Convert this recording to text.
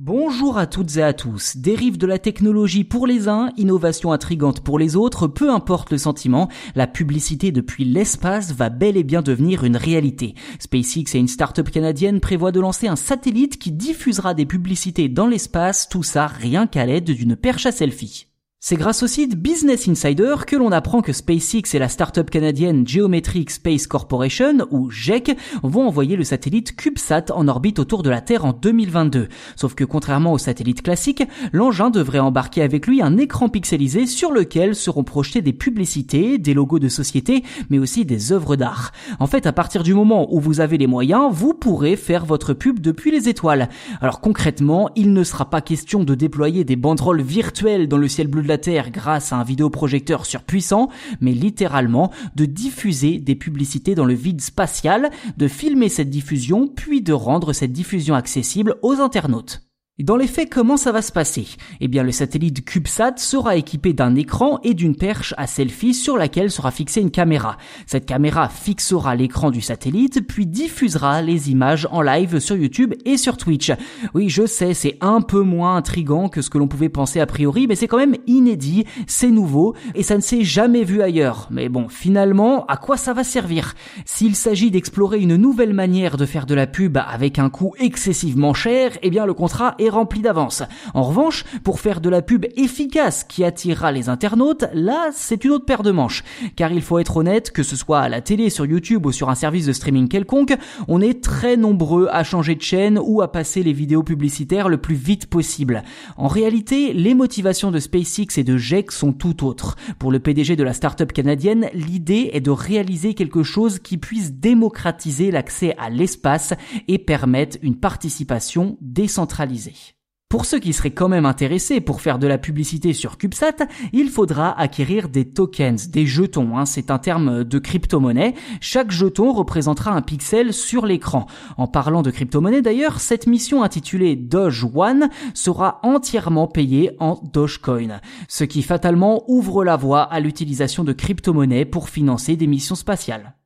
Bonjour à toutes et à tous. Dérive de la technologie pour les uns, innovation intrigante pour les autres, peu importe le sentiment, la publicité depuis l'espace va bel et bien devenir une réalité. SpaceX et une start-up canadienne prévoient de lancer un satellite qui diffusera des publicités dans l'espace, tout ça rien qu'à l'aide d'une perche à selfie. C'est grâce au site Business Insider que l'on apprend que SpaceX et la start-up canadienne Geometric Space Corporation, ou GEC, vont envoyer le satellite CubeSat en orbite autour de la Terre en 2022. Sauf que contrairement au satellite classique, l'engin devrait embarquer avec lui un écran pixelisé sur lequel seront projetées des publicités, des logos de société, mais aussi des œuvres d'art. En fait, à partir du moment où vous avez les moyens, vous pourrez faire votre pub depuis les étoiles. Alors concrètement, il ne sera pas question de déployer des banderoles virtuelles dans le ciel bleu la Grâce à un vidéoprojecteur surpuissant, mais littéralement de diffuser des publicités dans le vide spatial, de filmer cette diffusion, puis de rendre cette diffusion accessible aux internautes. Dans les faits, comment ça va se passer? Eh bien, le satellite CubeSat sera équipé d'un écran et d'une perche à selfie sur laquelle sera fixée une caméra. Cette caméra fixera l'écran du satellite, puis diffusera les images en live sur YouTube et sur Twitch. Oui, je sais, c'est un peu moins intrigant que ce que l'on pouvait penser a priori, mais c'est quand même inédit, c'est nouveau, et ça ne s'est jamais vu ailleurs. Mais bon, finalement, à quoi ça va servir? S'il s'agit d'explorer une nouvelle manière de faire de la pub avec un coût excessivement cher, eh bien le contrat est rempli d'avance. En revanche, pour faire de la pub efficace qui attirera les internautes, là, c'est une autre paire de manches. Car il faut être honnête, que ce soit à la télé, sur YouTube ou sur un service de streaming quelconque, on est très nombreux à changer de chaîne ou à passer les vidéos publicitaires le plus vite possible. En réalité, les motivations de SpaceX et de GEC sont tout autres. Pour le PDG de la start-up canadienne, l'idée est de réaliser quelque chose qui puisse démocratiser l'accès à l'espace et permettre une participation décentralisée. Pour ceux qui seraient quand même intéressés pour faire de la publicité sur CubeSat, il faudra acquérir des tokens, des jetons. Hein, c'est un terme de crypto-monnaie. Chaque jeton représentera un pixel sur l'écran. En parlant de crypto-monnaie d'ailleurs, cette mission intitulée Doge One sera entièrement payée en Dogecoin, ce qui fatalement ouvre la voie à l'utilisation de crypto-monnaies pour financer des missions spatiales.